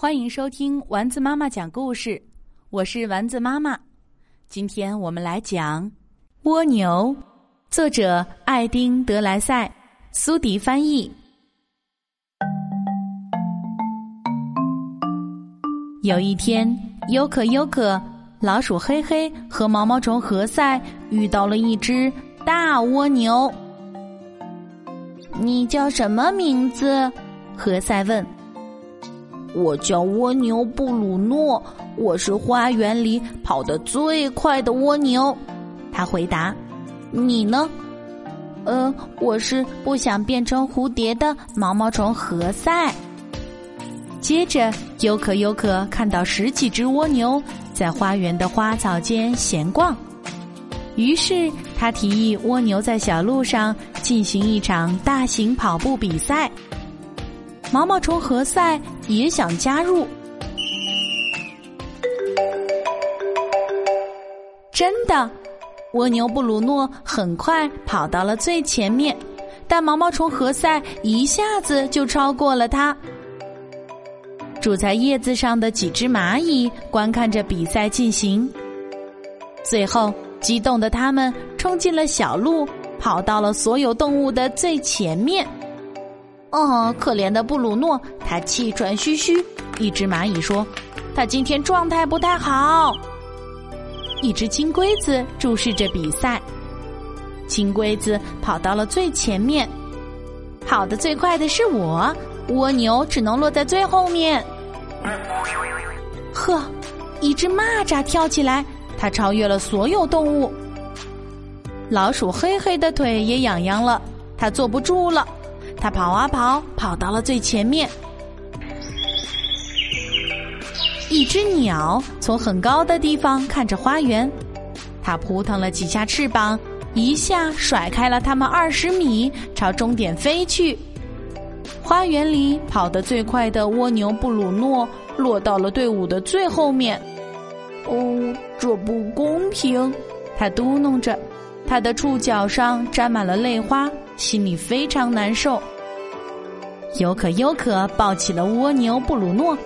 欢迎收听丸子妈妈讲故事，我是丸子妈妈。今天我们来讲《蜗牛》，作者艾丁·德莱塞，苏迪翻译。有一天，优可优可、老鼠黑黑和毛毛虫何塞遇到了一只大蜗牛。你叫什么名字？何塞问。我叫蜗牛布鲁诺，我是花园里跑得最快的蜗牛。他回答：“你呢？”“呃，我是不想变成蝴蝶的毛毛虫何塞。”接着，优可优可看到十几只蜗牛在花园的花草间闲逛，于是他提议蜗牛在小路上进行一场大型跑步比赛。毛毛虫何塞也想加入，真的，蜗牛布鲁诺很快跑到了最前面，但毛毛虫何塞一下子就超过了他。住在叶子上的几只蚂蚁观看着比赛进行，最后激动的他们冲进了小路，跑到了所有动物的最前面。哦，可怜的布鲁诺，他气喘吁吁。一只蚂蚁说：“他今天状态不太好。”一只金龟子注视着比赛，金龟子跑到了最前面，跑得最快的是我。蜗牛只能落在最后面。呵，一只蚂蚱跳起来，它超越了所有动物。老鼠黑黑的腿也痒痒了，它坐不住了。他跑啊跑，跑到了最前面。一只鸟从很高的地方看着花园，它扑腾了几下翅膀，一下甩开了它们二十米，朝终点飞去。花园里跑得最快的蜗牛布鲁诺落到了队伍的最后面。哦，这不公平！他嘟哝着，他的触角上沾满了泪花。心里非常难受。尤可尤可抱起了蜗牛布鲁诺，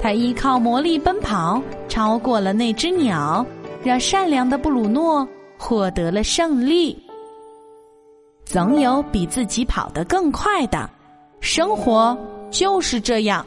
他依靠魔力奔跑，超过了那只鸟，让善良的布鲁诺获得了胜利。总有比自己跑得更快的，生活就是这样。